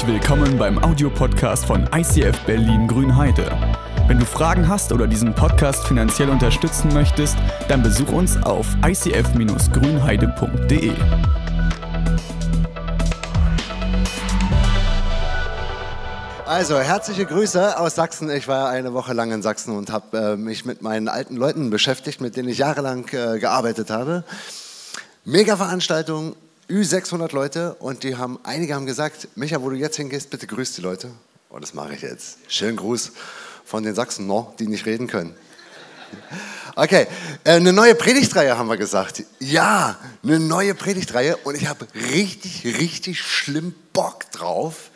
Herzlich willkommen beim Audiopodcast von ICF Berlin Grünheide. Wenn du Fragen hast oder diesen Podcast finanziell unterstützen möchtest, dann besuch uns auf icf-grünheide.de. Also, herzliche Grüße aus Sachsen. Ich war eine Woche lang in Sachsen und habe äh, mich mit meinen alten Leuten beschäftigt, mit denen ich jahrelang äh, gearbeitet habe. Mega Veranstaltung, Ü600 Leute und die haben, einige haben gesagt, Micha, wo du jetzt hingehst, bitte grüß die Leute. Und oh, das mache ich jetzt. Schönen Gruß von den Sachsen noch, die nicht reden können. Okay, äh, eine neue Predigtreihe haben wir gesagt. Ja, eine neue Predigtreihe und ich habe richtig, richtig schlimm Bock drauf,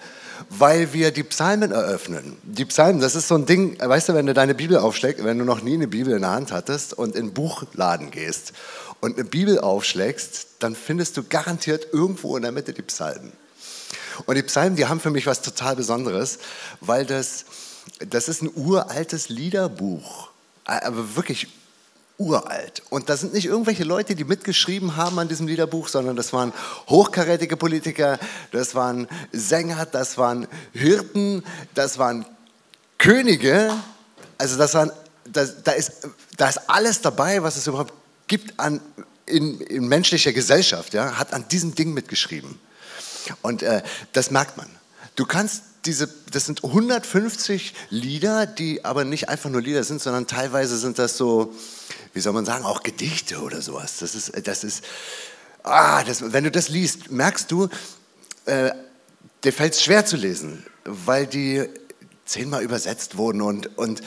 weil wir die Psalmen eröffnen. Die Psalmen, das ist so ein Ding, weißt du, wenn du deine Bibel aufschlägst, wenn du noch nie eine Bibel in der Hand hattest und in den Buchladen gehst und eine Bibel aufschlägst, dann findest du garantiert irgendwo in der Mitte die Psalmen. Und die Psalmen, die haben für mich was total Besonderes, weil das, das ist ein uraltes Liederbuch, aber wirklich uralt. Und das sind nicht irgendwelche Leute, die mitgeschrieben haben an diesem Liederbuch, sondern das waren hochkarätige Politiker, das waren Sänger, das waren Hirten, das waren Könige. Also das waren, das, da, ist, da ist alles dabei, was es überhaupt gibt an, in, in menschlicher Gesellschaft, ja, hat an diesem Ding mitgeschrieben. Und äh, das merkt man. Du kannst diese, das sind 150 Lieder, die aber nicht einfach nur Lieder sind, sondern teilweise sind das so, wie soll man sagen, auch Gedichte oder sowas. Das ist, das ist, ah, das, wenn du das liest, merkst du, äh, dir fällt es schwer zu lesen, weil die zehnmal übersetzt wurden und, und,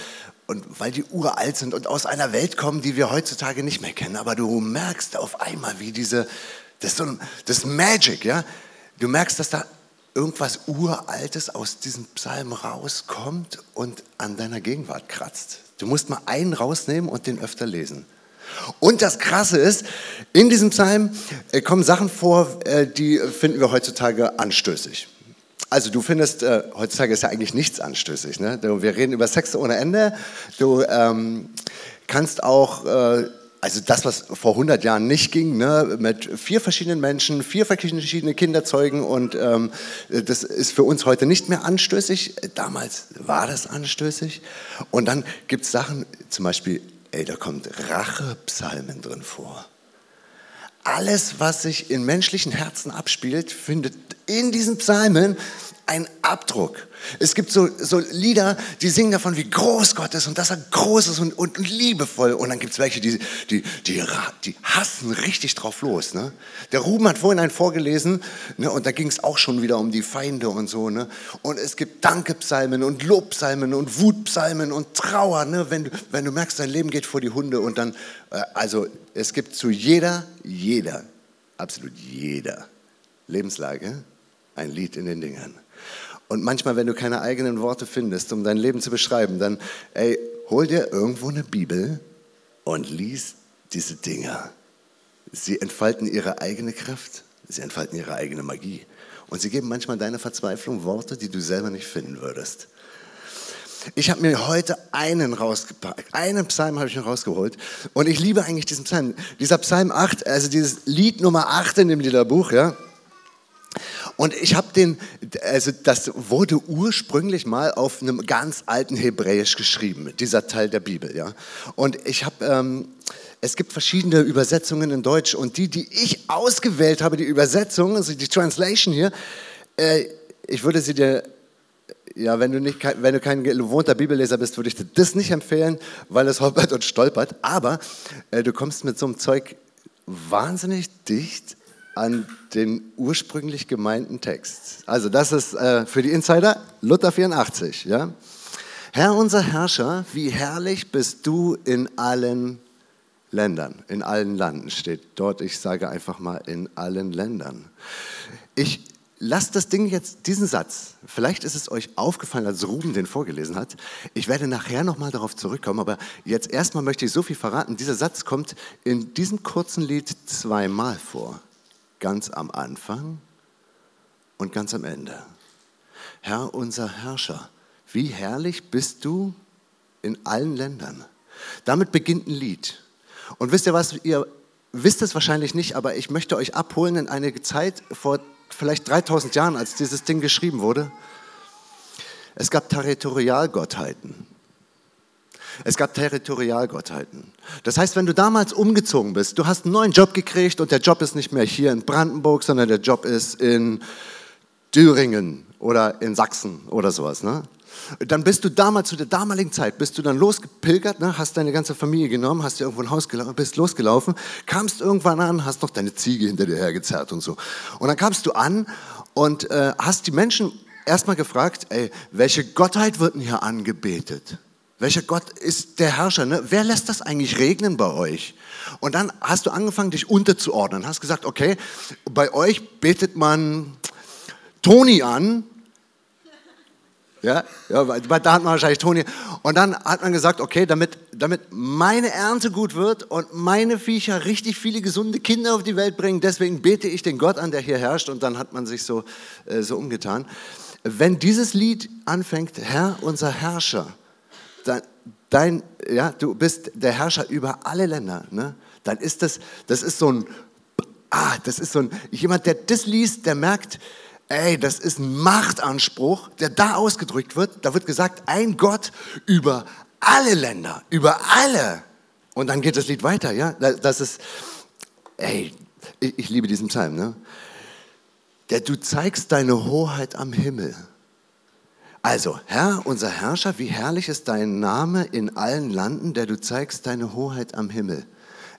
und weil die uralt sind und aus einer Welt kommen, die wir heutzutage nicht mehr kennen. Aber du merkst auf einmal, wie diese, das ist, so, das ist Magic, ja. Du merkst, dass da irgendwas Uraltes aus diesem Psalm rauskommt und an deiner Gegenwart kratzt. Du musst mal einen rausnehmen und den öfter lesen. Und das Krasse ist, in diesem Psalm äh, kommen Sachen vor, äh, die finden wir heutzutage anstößig. Also du findest, äh, heutzutage ist ja eigentlich nichts anstößig. Ne? Wir reden über Sex ohne Ende. Du ähm, kannst auch, äh, also das, was vor 100 Jahren nicht ging, ne? mit vier verschiedenen Menschen, vier verschiedene Kinder zeugen und ähm, das ist für uns heute nicht mehr anstößig. Damals war das anstößig. Und dann gibt es Sachen, zum Beispiel, ey, da kommt Rachepsalmen drin vor alles, was sich in menschlichen Herzen abspielt, findet in diesen Psalmen einen Abdruck. Es gibt so, so Lieder, die singen davon, wie groß Gott ist und dass er groß ist und, und, und liebevoll. Und dann gibt es welche, die, die, die, die, hassen richtig drauf los. Ne? Der Ruben hat vorhin einen vorgelesen ne, und da ging es auch schon wieder um die Feinde und so. Ne? Und es gibt Dankepsalmen und Lobpsalmen und Wutpsalmen und Trauer. Ne? Wenn, wenn du merkst, dein Leben geht vor die Hunde und dann, äh, also es gibt zu jeder, jeder, absolut jeder Lebenslage ein Lied in den Dingern. Und manchmal, wenn du keine eigenen Worte findest, um dein Leben zu beschreiben, dann, ey, hol dir irgendwo eine Bibel und lies diese Dinger. Sie entfalten ihre eigene Kraft, sie entfalten ihre eigene Magie. Und sie geben manchmal deiner Verzweiflung Worte, die du selber nicht finden würdest. Ich habe mir heute einen rausgepackt. Einen Psalm habe ich mir rausgeholt. Und ich liebe eigentlich diesen Psalm. Dieser Psalm 8, also dieses Lied Nummer 8 in dem Liederbuch, ja, und ich habe den, also das wurde ursprünglich mal auf einem ganz alten Hebräisch geschrieben, dieser Teil der Bibel, ja. Und ich habe, ähm, es gibt verschiedene Übersetzungen in Deutsch und die, die ich ausgewählt habe, die Übersetzung, also die Translation hier, äh, ich würde sie dir ja, wenn du, nicht, wenn du kein gewohnter Bibelleser bist, würde ich dir das nicht empfehlen, weil es holpert und stolpert. Aber äh, du kommst mit so einem Zeug wahnsinnig dicht an den ursprünglich gemeinten Text. Also das ist äh, für die Insider Luther 84. Ja? Herr unser Herrscher, wie herrlich bist du in allen Ländern, in allen Landen steht dort, ich sage einfach mal in allen Ländern. Ich lasse das Ding jetzt, diesen Satz, vielleicht ist es euch aufgefallen, als Ruben den vorgelesen hat. Ich werde nachher nochmal darauf zurückkommen, aber jetzt erstmal möchte ich so viel verraten. Dieser Satz kommt in diesem kurzen Lied zweimal vor ganz am Anfang und ganz am Ende. Herr unser Herrscher, wie herrlich bist du in allen Ländern. Damit beginnt ein Lied. Und wisst ihr was, ihr wisst es wahrscheinlich nicht, aber ich möchte euch abholen in eine Zeit vor vielleicht 3000 Jahren, als dieses Ding geschrieben wurde. Es gab Territorialgottheiten. Es gab Territorialgottheiten. Das heißt, wenn du damals umgezogen bist, du hast einen neuen Job gekriegt und der Job ist nicht mehr hier in Brandenburg, sondern der Job ist in Thüringen oder in Sachsen oder sowas. Ne? Dann bist du damals, zu der damaligen Zeit, bist du dann losgepilgert, ne? hast deine ganze Familie genommen, hast dir irgendwo ein Haus gelaufen, bist losgelaufen, kamst irgendwann an, hast noch deine Ziege hinter dir hergezerrt und so. Und dann kamst du an und äh, hast die Menschen erstmal gefragt, ey, welche Gottheit wird denn hier angebetet? Welcher Gott ist der Herrscher? Ne? Wer lässt das eigentlich regnen bei euch? Und dann hast du angefangen, dich unterzuordnen. Hast gesagt, okay, bei euch betet man Toni an. Ja, ja da hat man wahrscheinlich Toni. Und dann hat man gesagt, okay, damit, damit meine Ernte gut wird und meine Viecher richtig viele gesunde Kinder auf die Welt bringen, deswegen bete ich den Gott an, der hier herrscht. Und dann hat man sich so, äh, so umgetan. Wenn dieses Lied anfängt, Herr, unser Herrscher, dann, dein, ja, du bist der Herrscher über alle Länder, ne? dann ist das, das ist so ein, ah, das ist so ein, jemand, der das liest, der merkt, ey, das ist ein Machtanspruch, der da ausgedrückt wird. Da wird gesagt, ein Gott über alle Länder, über alle. Und dann geht das Lied weiter, ja. Das ist, ey, ich, ich liebe diesen Psalm, ne? Der du zeigst deine Hoheit am Himmel. Also, Herr, unser Herrscher, wie herrlich ist dein Name in allen Landen, der du zeigst deine Hoheit am Himmel.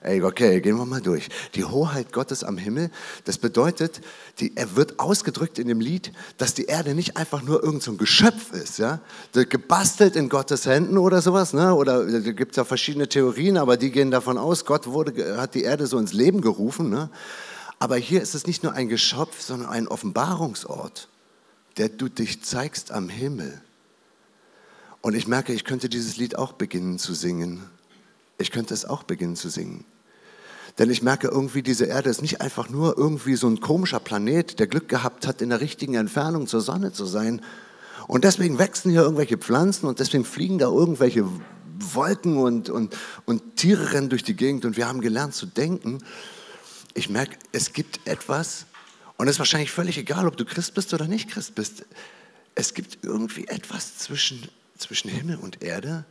Ey, okay, gehen wir mal durch. Die Hoheit Gottes am Himmel, das bedeutet, die, er wird ausgedrückt in dem Lied, dass die Erde nicht einfach nur irgendein so Geschöpf ist, ja, gebastelt in Gottes Händen oder sowas, ne? oder da gibt es ja verschiedene Theorien, aber die gehen davon aus, Gott wurde, hat die Erde so ins Leben gerufen. Ne? Aber hier ist es nicht nur ein Geschöpf, sondern ein Offenbarungsort, der du dich zeigst am Himmel. Und ich merke, ich könnte dieses Lied auch beginnen zu singen ich könnte es auch beginnen zu singen. Denn ich merke irgendwie, diese Erde ist nicht einfach nur irgendwie so ein komischer Planet, der Glück gehabt hat, in der richtigen Entfernung zur Sonne zu sein. Und deswegen wachsen hier irgendwelche Pflanzen und deswegen fliegen da irgendwelche Wolken und, und, und Tiere rennen durch die Gegend und wir haben gelernt zu denken. Ich merke, es gibt etwas, und es ist wahrscheinlich völlig egal, ob du Christ bist oder nicht Christ bist. Es gibt irgendwie etwas zwischen, zwischen Himmel und Erde,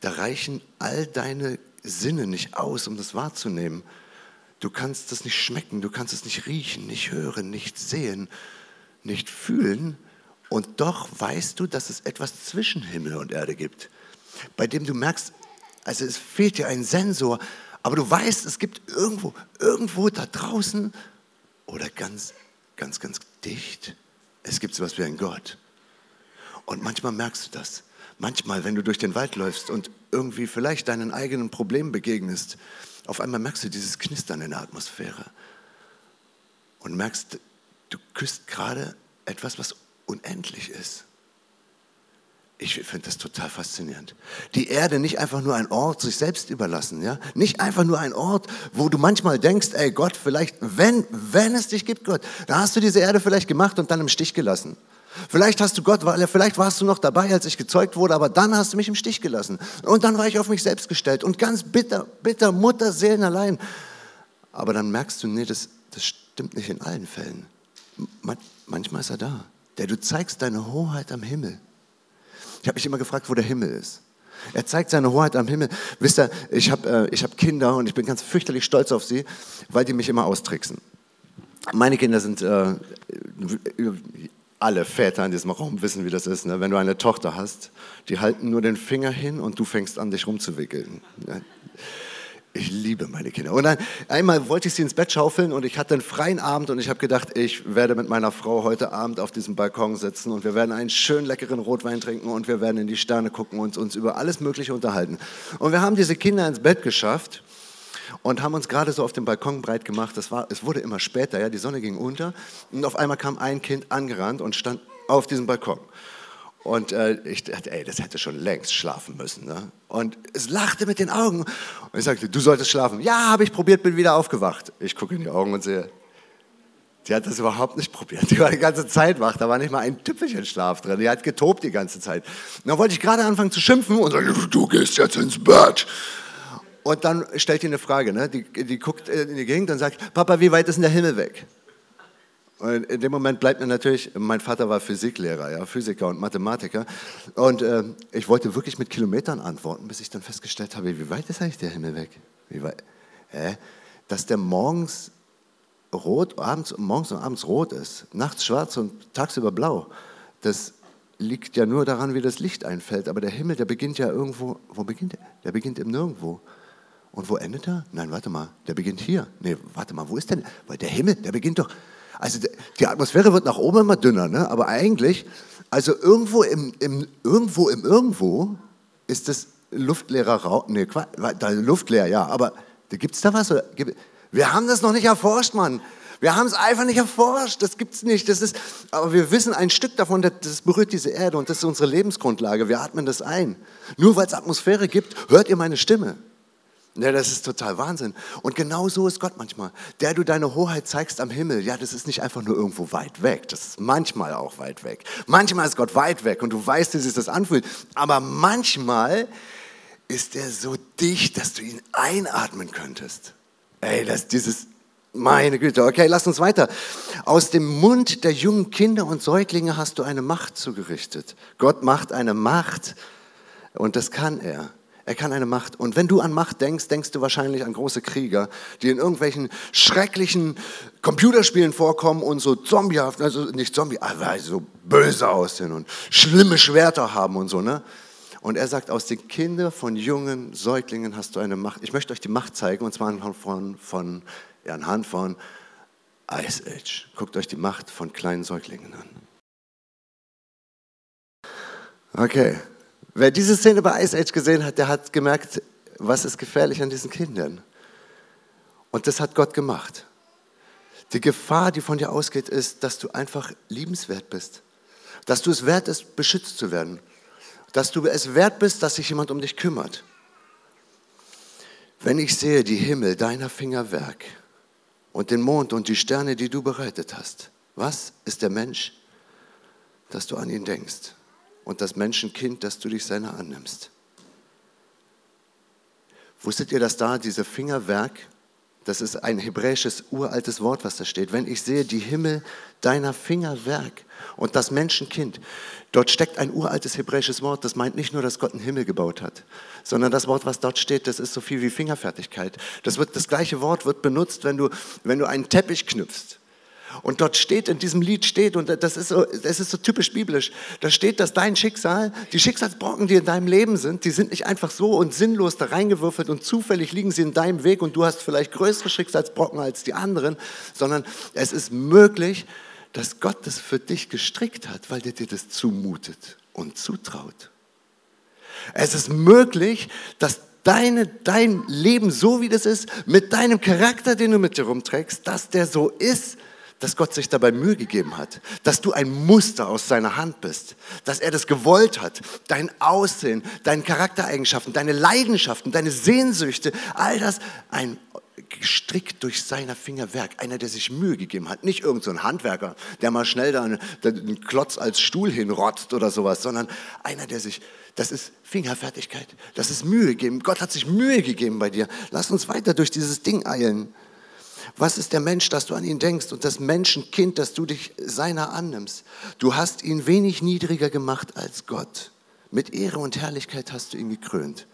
da reichen all deine Sinne nicht aus, um das wahrzunehmen. Du kannst das nicht schmecken, du kannst es nicht riechen, nicht hören, nicht sehen, nicht fühlen. Und doch weißt du, dass es etwas zwischen Himmel und Erde gibt, bei dem du merkst, also es fehlt dir ein Sensor, aber du weißt, es gibt irgendwo, irgendwo da draußen oder ganz, ganz, ganz dicht, es gibt so etwas wie ein Gott. Und manchmal merkst du das. Manchmal, wenn du durch den Wald läufst und irgendwie vielleicht deinen eigenen Problemen begegnest, auf einmal merkst du dieses Knistern in der Atmosphäre und merkst, du küsst gerade etwas, was unendlich ist. Ich finde das total faszinierend. Die Erde nicht einfach nur ein Ort, sich selbst überlassen, ja? Nicht einfach nur ein Ort, wo du manchmal denkst, ey Gott, vielleicht, wenn, wenn es dich gibt, Gott, dann hast du diese Erde vielleicht gemacht und dann im Stich gelassen. Vielleicht hast du Gott, vielleicht warst du noch dabei, als ich gezeugt wurde, aber dann hast du mich im Stich gelassen. Und dann war ich auf mich selbst gestellt und ganz bitter, bitter, Mutterseelen allein. Aber dann merkst du, nee, das, das stimmt nicht in allen Fällen. manchmal ist er da. Der du zeigst deine Hoheit am Himmel. Ich habe mich immer gefragt, wo der Himmel ist. Er zeigt seine Hoheit am Himmel. Wisst ihr, ich habe äh, hab Kinder und ich bin ganz fürchterlich stolz auf sie, weil die mich immer austricksen. Meine Kinder sind äh, alle Väter in diesem Raum wissen, wie das ist. Ne? Wenn du eine Tochter hast, die halten nur den Finger hin und du fängst an, dich rumzuwickeln. Ne? Ich liebe meine Kinder. Und dann, einmal wollte ich sie ins Bett schaufeln und ich hatte einen freien Abend und ich habe gedacht, ich werde mit meiner Frau heute Abend auf diesem Balkon sitzen und wir werden einen schön leckeren Rotwein trinken und wir werden in die Sterne gucken und uns über alles Mögliche unterhalten. Und wir haben diese Kinder ins Bett geschafft und haben uns gerade so auf dem Balkon breit gemacht. Das war, es wurde immer später, ja, die Sonne ging unter und auf einmal kam ein Kind angerannt und stand auf diesem Balkon. Und äh, ich dachte, ey, das hätte schon längst schlafen müssen. Ne? Und es lachte mit den Augen. Und ich sagte, du solltest schlafen. Ja, habe ich probiert, bin wieder aufgewacht. Ich gucke in die Augen und sehe, die hat das überhaupt nicht probiert. Die war die ganze Zeit wach. Da war nicht mal ein Tüpfelchen Schlaf drin. Die hat getobt die ganze Zeit. Und dann wollte ich gerade anfangen zu schimpfen und sagte, du gehst jetzt ins Bett. Und dann stellt die eine Frage, ne? die, die guckt in die Gegend und sagt, Papa, wie weit ist denn der Himmel weg? Und in dem Moment bleibt mir natürlich, mein Vater war Physiklehrer, ja, Physiker und Mathematiker. Und äh, ich wollte wirklich mit Kilometern antworten, bis ich dann festgestellt habe, wie weit ist eigentlich der Himmel weg? Wie weit? Hä? Dass der morgens rot, abends, morgens und abends rot ist, nachts schwarz und tagsüber blau, das liegt ja nur daran, wie das Licht einfällt. Aber der Himmel, der beginnt ja irgendwo, wo beginnt er? Der beginnt im Nirgendwo. Und wo endet er? Nein, warte mal, der beginnt hier. Nee, warte mal, wo ist denn? Weil der Himmel, der beginnt doch also die Atmosphäre wird nach oben immer dünner, ne? aber eigentlich, also irgendwo im, im, irgendwo im Irgendwo ist das luftleerer Raum, nee, da luftleer, ja, aber gibt es da was? Wir haben das noch nicht erforscht, Mann. Wir haben es einfach nicht erforscht, das gibt es nicht. Das ist, aber wir wissen ein Stück davon, das berührt diese Erde und das ist unsere Lebensgrundlage. Wir atmen das ein. Nur weil es Atmosphäre gibt, hört ihr meine Stimme. Ja, das ist total Wahnsinn. Und genau so ist Gott manchmal. Der du deine Hoheit zeigst am Himmel, ja, das ist nicht einfach nur irgendwo weit weg. Das ist manchmal auch weit weg. Manchmal ist Gott weit weg und du weißt, wie sich das anfühlt. Aber manchmal ist er so dicht, dass du ihn einatmen könntest. Ey, das dieses, meine Güte. Okay, lass uns weiter. Aus dem Mund der jungen Kinder und Säuglinge hast du eine Macht zugerichtet. Gott macht eine Macht und das kann er. Er kann eine Macht. Und wenn du an Macht denkst, denkst du wahrscheinlich an große Krieger, die in irgendwelchen schrecklichen Computerspielen vorkommen und so zombiehaft, also nicht zombie, aber so böse aussehen und schlimme Schwerter haben und so, ne? Und er sagt, aus den Kindern von jungen Säuglingen hast du eine Macht. Ich möchte euch die Macht zeigen, und zwar anhand von, von, ja, anhand von Ice Age. Guckt euch die Macht von kleinen Säuglingen an. Okay, Wer diese Szene bei Ice Age gesehen hat, der hat gemerkt, was ist gefährlich an diesen Kindern. Und das hat Gott gemacht. Die Gefahr, die von dir ausgeht, ist, dass du einfach liebenswert bist. Dass du es wert bist, beschützt zu werden. Dass du es wert bist, dass sich jemand um dich kümmert. Wenn ich sehe die Himmel, deiner Fingerwerk und den Mond und die Sterne, die du bereitet hast, was ist der Mensch, dass du an ihn denkst? Und das Menschenkind, dass du dich seiner annimmst. Wusstet ihr, dass da diese Fingerwerk, das ist ein hebräisches uraltes Wort, was da steht. Wenn ich sehe die Himmel deiner Fingerwerk und das Menschenkind, dort steckt ein uraltes hebräisches Wort, das meint nicht nur, dass Gott einen Himmel gebaut hat, sondern das Wort, was dort steht, das ist so viel wie Fingerfertigkeit. Das, wird, das gleiche Wort wird benutzt, wenn du, wenn du einen Teppich knüpfst. Und dort steht, in diesem Lied steht, und das ist, so, das ist so typisch biblisch, da steht, dass dein Schicksal, die Schicksalsbrocken, die in deinem Leben sind, die sind nicht einfach so und sinnlos da reingewürfelt und zufällig liegen sie in deinem Weg und du hast vielleicht größere Schicksalsbrocken als die anderen, sondern es ist möglich, dass Gott das für dich gestrickt hat, weil der dir das zumutet und zutraut. Es ist möglich, dass deine, dein Leben so wie das ist, mit deinem Charakter, den du mit dir rumträgst, dass der so ist, dass Gott sich dabei Mühe gegeben hat, dass du ein Muster aus seiner Hand bist, dass er das gewollt hat, dein Aussehen, deine Charaktereigenschaften, deine Leidenschaften, deine Sehnsüchte, all das ein gestrickt durch seiner Fingerwerk, einer, der sich Mühe gegeben hat, nicht irgendein so Handwerker, der mal schnell da einen, Klotz als Stuhl hinrotzt oder sowas, sondern einer, der sich das ist Fingerfertigkeit. Das ist Mühe geben. Gott hat sich Mühe gegeben bei dir. Lass uns weiter durch dieses Ding eilen. Was ist der Mensch, dass du an ihn denkst und das Menschenkind, dass du dich seiner annimmst? Du hast ihn wenig niedriger gemacht als Gott. Mit Ehre und Herrlichkeit hast du ihn gekrönt.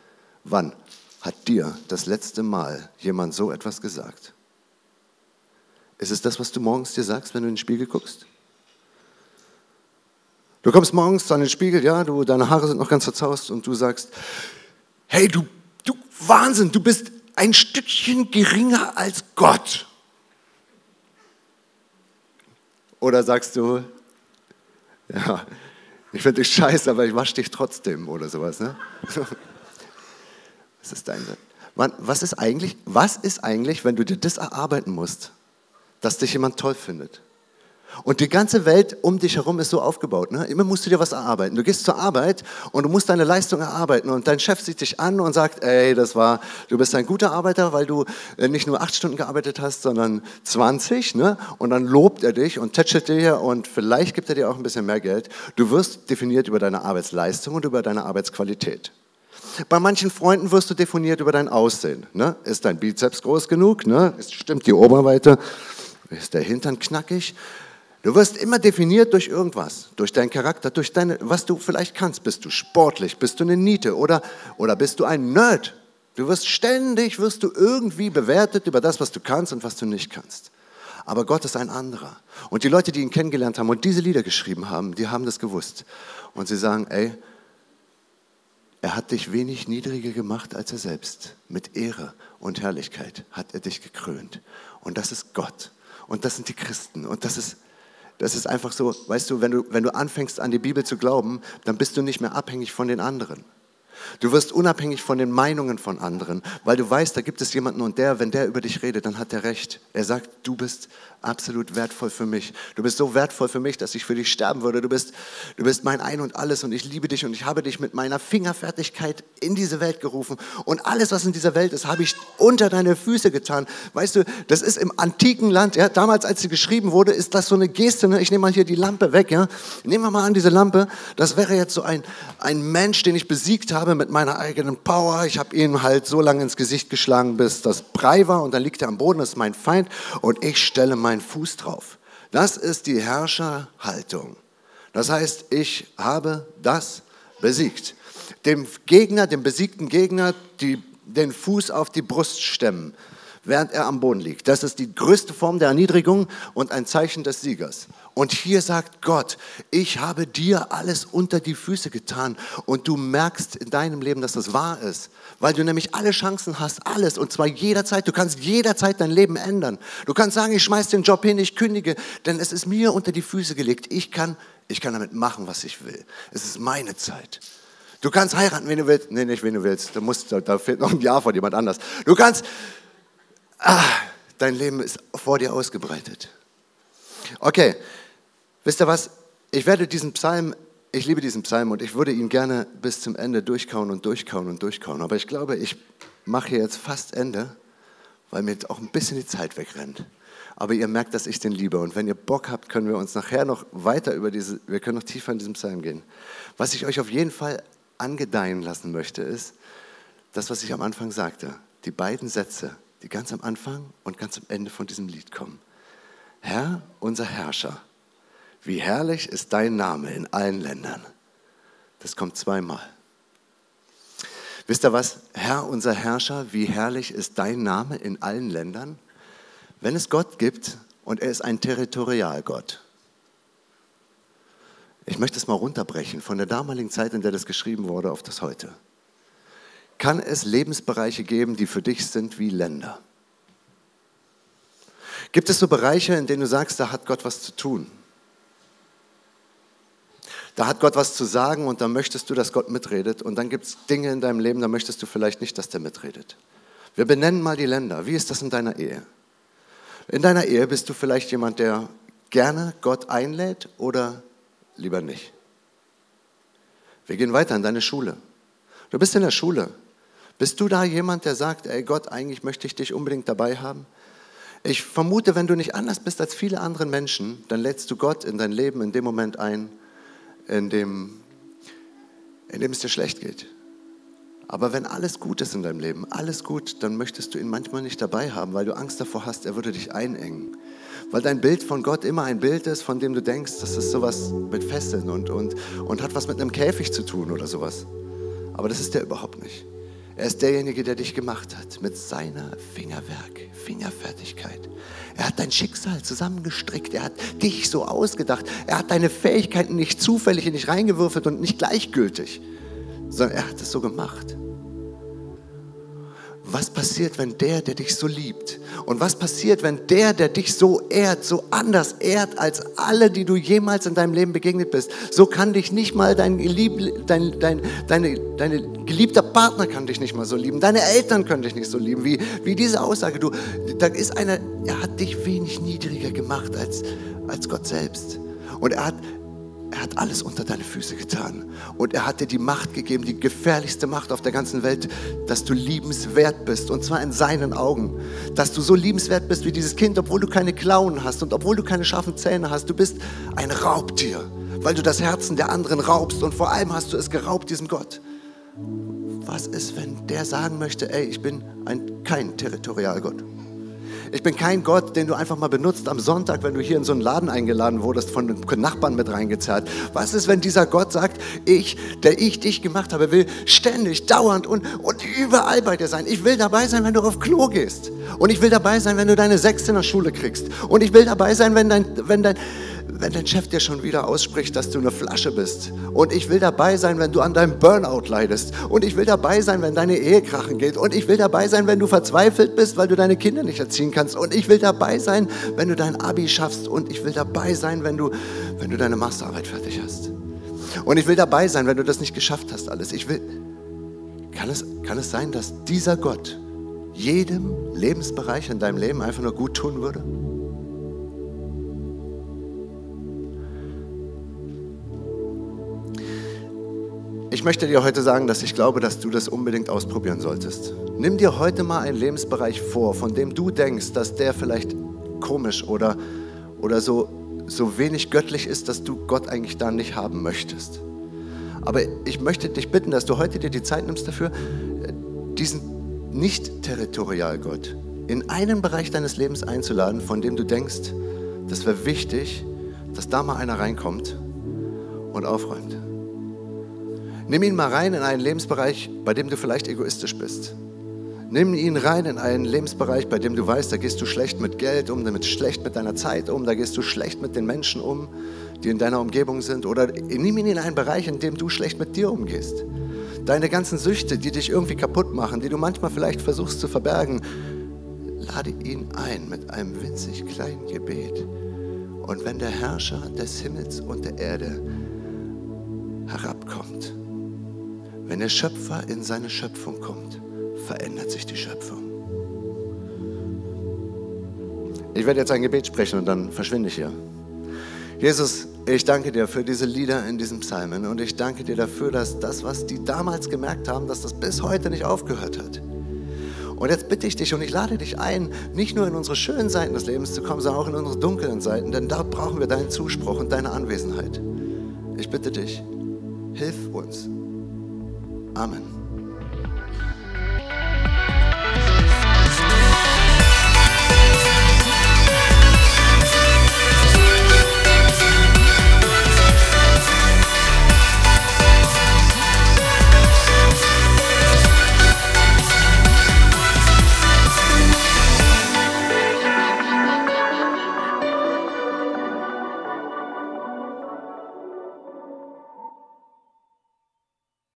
Wann hat dir das letzte Mal jemand so etwas gesagt? Ist es das, was du morgens dir sagst, wenn du in den Spiegel guckst? Du kommst morgens an den Spiegel, ja, du, deine Haare sind noch ganz zerzaust und du sagst, hey, du, du Wahnsinn, du bist ein Stückchen geringer als Gott. Oder sagst du, ja, ich finde dich scheiße, aber ich wasche dich trotzdem oder sowas. Ne? Was ist dein was ist eigentlich, was ist eigentlich, wenn du dir das erarbeiten musst, dass dich jemand toll findet? Und die ganze Welt um dich herum ist so aufgebaut. Ne? Immer musst du dir was erarbeiten. Du gehst zur Arbeit und du musst deine Leistung erarbeiten. Und dein Chef sieht dich an und sagt, ey, das war, du bist ein guter Arbeiter, weil du äh, nicht nur acht Stunden gearbeitet hast, sondern 20. Ne? Und dann lobt er dich und tätschelt dir und vielleicht gibt er dir auch ein bisschen mehr Geld. Du wirst definiert über deine Arbeitsleistung und über deine Arbeitsqualität. Bei manchen Freunden wirst du definiert über dein Aussehen. Ne? Ist dein Bizeps groß genug? Ne? Stimmt die Oberweite? Ist der Hintern knackig? Du wirst immer definiert durch irgendwas, durch deinen Charakter, durch deine, was du vielleicht kannst. Bist du sportlich, bist du eine Niete oder, oder bist du ein Nerd? Du wirst ständig, wirst du irgendwie bewertet über das, was du kannst und was du nicht kannst. Aber Gott ist ein anderer. Und die Leute, die ihn kennengelernt haben und diese Lieder geschrieben haben, die haben das gewusst. Und sie sagen, ey, er hat dich wenig niedriger gemacht als er selbst. Mit Ehre und Herrlichkeit hat er dich gekrönt. Und das ist Gott. Und das sind die Christen. Und das ist das ist einfach so, weißt du, wenn du, wenn du anfängst an die Bibel zu glauben, dann bist du nicht mehr abhängig von den anderen. Du wirst unabhängig von den Meinungen von anderen, weil du weißt, da gibt es jemanden und der, wenn der über dich redet, dann hat er recht. Er sagt, du bist absolut wertvoll für mich. Du bist so wertvoll für mich, dass ich für dich sterben würde. Du bist, du bist mein Ein und alles und ich liebe dich und ich habe dich mit meiner Fingerfertigkeit in diese Welt gerufen. Und alles, was in dieser Welt ist, habe ich unter deine Füße getan. Weißt du, das ist im antiken Land, ja, damals, als sie geschrieben wurde, ist das so eine Geste. Ne? Ich nehme mal hier die Lampe weg. Ja? Nehmen wir mal an, diese Lampe, das wäre jetzt so ein, ein Mensch, den ich besiegt habe mit meiner eigenen Power. Ich habe ihn halt so lange ins Gesicht geschlagen, bis das Brei war und dann liegt er am Boden, das ist mein Feind und ich stelle mein meinen Fuß drauf. Das ist die Herrscherhaltung. Das heißt, ich habe das besiegt. Dem Gegner, dem besiegten Gegner, die, den Fuß auf die Brust stemmen, während er am Boden liegt. Das ist die größte Form der Erniedrigung und ein Zeichen des Siegers. Und hier sagt Gott, ich habe dir alles unter die Füße getan und du merkst in deinem Leben, dass das wahr ist, weil du nämlich alle Chancen hast, alles und zwar jederzeit. Du kannst jederzeit dein Leben ändern. Du kannst sagen, ich schmeiß den Job hin, ich kündige, denn es ist mir unter die Füße gelegt. Ich kann, ich kann damit machen, was ich will. Es ist meine Zeit. Du kannst heiraten, wen du willst. Nee, nicht wen du willst. Da, musst, da fehlt noch ein Jahr von jemand anders. Du kannst, ah, dein Leben ist vor dir ausgebreitet. Okay, Wisst ihr was? Ich werde diesen Psalm, ich liebe diesen Psalm und ich würde ihn gerne bis zum Ende durchkauen und durchkauen und durchkauen. Aber ich glaube, ich mache jetzt fast Ende, weil mir auch ein bisschen die Zeit wegrennt. Aber ihr merkt, dass ich den liebe. Und wenn ihr Bock habt, können wir uns nachher noch weiter über diese, wir können noch tiefer in diesem Psalm gehen. Was ich euch auf jeden Fall angedeihen lassen möchte, ist das, was ich am Anfang sagte. Die beiden Sätze, die ganz am Anfang und ganz am Ende von diesem Lied kommen. Herr, unser Herrscher, wie herrlich ist dein Name in allen Ländern. Das kommt zweimal. Wisst ihr was? Herr, unser Herrscher, wie herrlich ist dein Name in allen Ländern? Wenn es Gott gibt und er ist ein Territorialgott. Ich möchte es mal runterbrechen von der damaligen Zeit, in der das geschrieben wurde, auf das heute. Kann es Lebensbereiche geben, die für dich sind wie Länder? Gibt es so Bereiche, in denen du sagst, da hat Gott was zu tun? Da hat Gott was zu sagen und da möchtest du, dass Gott mitredet. Und dann gibt es Dinge in deinem Leben, da möchtest du vielleicht nicht, dass der mitredet. Wir benennen mal die Länder. Wie ist das in deiner Ehe? In deiner Ehe bist du vielleicht jemand, der gerne Gott einlädt oder lieber nicht. Wir gehen weiter in deine Schule. Du bist in der Schule. Bist du da jemand, der sagt, ey Gott, eigentlich möchte ich dich unbedingt dabei haben? Ich vermute, wenn du nicht anders bist als viele andere Menschen, dann lädst du Gott in dein Leben in dem Moment ein, in dem, in dem es dir schlecht geht. Aber wenn alles gut ist in deinem Leben, alles gut, dann möchtest du ihn manchmal nicht dabei haben, weil du Angst davor hast, er würde dich einengen. Weil dein Bild von Gott immer ein Bild ist, von dem du denkst, das ist sowas mit Fesseln und, und, und hat was mit einem Käfig zu tun oder sowas. Aber das ist der überhaupt nicht. Er ist derjenige, der dich gemacht hat mit seiner Fingerwerk, Fingerfertigkeit. Er hat dein Schicksal zusammengestrickt. Er hat dich so ausgedacht. Er hat deine Fähigkeiten nicht zufällig in dich reingewürfelt und nicht gleichgültig, sondern er hat es so gemacht. Was passiert, wenn der, der dich so liebt, und was passiert, wenn der, der dich so ehrt, so anders ehrt als alle, die du jemals in deinem Leben begegnet bist, so kann dich nicht mal dein, Lieb, dein, dein, deine, deine geliebter Partner kann dich nicht mal so lieben, deine Eltern können dich nicht so lieben, wie, wie diese Aussage. Du, da ist einer, er hat dich wenig niedriger gemacht als, als Gott selbst. Und er hat er hat alles unter deine Füße getan. Und er hat dir die Macht gegeben, die gefährlichste Macht auf der ganzen Welt, dass du liebenswert bist. Und zwar in seinen Augen. Dass du so liebenswert bist wie dieses Kind, obwohl du keine Klauen hast und obwohl du keine scharfen Zähne hast. Du bist ein Raubtier, weil du das Herzen der anderen raubst. Und vor allem hast du es geraubt, diesem Gott. Was ist, wenn der sagen möchte, ey, ich bin ein, kein Territorialgott? Ich bin kein Gott, den du einfach mal benutzt am Sonntag, wenn du hier in so einen Laden eingeladen wurdest, von den Nachbarn mit reingezerrt. Was ist, wenn dieser Gott sagt, ich, der ich dich gemacht habe, will ständig, dauernd und, und überall bei dir sein. Ich will dabei sein, wenn du auf Klo gehst. Und ich will dabei sein, wenn du deine Sechs in der Schule kriegst. Und ich will dabei sein, wenn dein, wenn dein, wenn dein Chef dir schon wieder ausspricht, dass du eine Flasche bist. Und ich will dabei sein, wenn du an deinem Burnout leidest. Und ich will dabei sein, wenn deine Ehe krachen geht. Und ich will dabei sein, wenn du verzweifelt bist, weil du deine Kinder nicht erziehen kannst. Und ich will dabei sein, wenn du dein Abi schaffst. Und ich will dabei sein, wenn du, wenn du deine Masterarbeit fertig hast. Und ich will dabei sein, wenn du das nicht geschafft hast, alles. Ich will. Kann es, kann es sein, dass dieser Gott jedem Lebensbereich in deinem Leben einfach nur gut tun würde? Möchte dir heute sagen, dass ich glaube, dass du das unbedingt ausprobieren solltest. Nimm dir heute mal einen Lebensbereich vor, von dem du denkst, dass der vielleicht komisch oder, oder so, so wenig göttlich ist, dass du Gott eigentlich da nicht haben möchtest. Aber ich möchte dich bitten, dass du heute dir die Zeit nimmst dafür, diesen Nicht-Territorial-Gott in einen Bereich deines Lebens einzuladen, von dem du denkst, das wäre wichtig, dass da mal einer reinkommt und aufräumt. Nimm ihn mal rein in einen Lebensbereich, bei dem du vielleicht egoistisch bist. Nimm ihn rein in einen Lebensbereich, bei dem du weißt, da gehst du schlecht mit Geld um, damit schlecht mit deiner Zeit um, da gehst du schlecht mit den Menschen um, die in deiner Umgebung sind. Oder nimm ihn in einen Bereich, in dem du schlecht mit dir umgehst. Deine ganzen Süchte, die dich irgendwie kaputt machen, die du manchmal vielleicht versuchst zu verbergen, lade ihn ein mit einem winzig kleinen Gebet. Und wenn der Herrscher des Himmels und der Erde herabkommt, wenn der Schöpfer in seine Schöpfung kommt, verändert sich die Schöpfung. Ich werde jetzt ein Gebet sprechen und dann verschwinde ich hier. Jesus, ich danke dir für diese Lieder in diesem Psalmen und ich danke dir dafür, dass das, was die damals gemerkt haben, dass das bis heute nicht aufgehört hat. Und jetzt bitte ich dich und ich lade dich ein, nicht nur in unsere schönen Seiten des Lebens zu kommen, sondern auch in unsere dunklen Seiten, denn dort brauchen wir deinen Zuspruch und deine Anwesenheit. Ich bitte dich, hilf uns. Amen.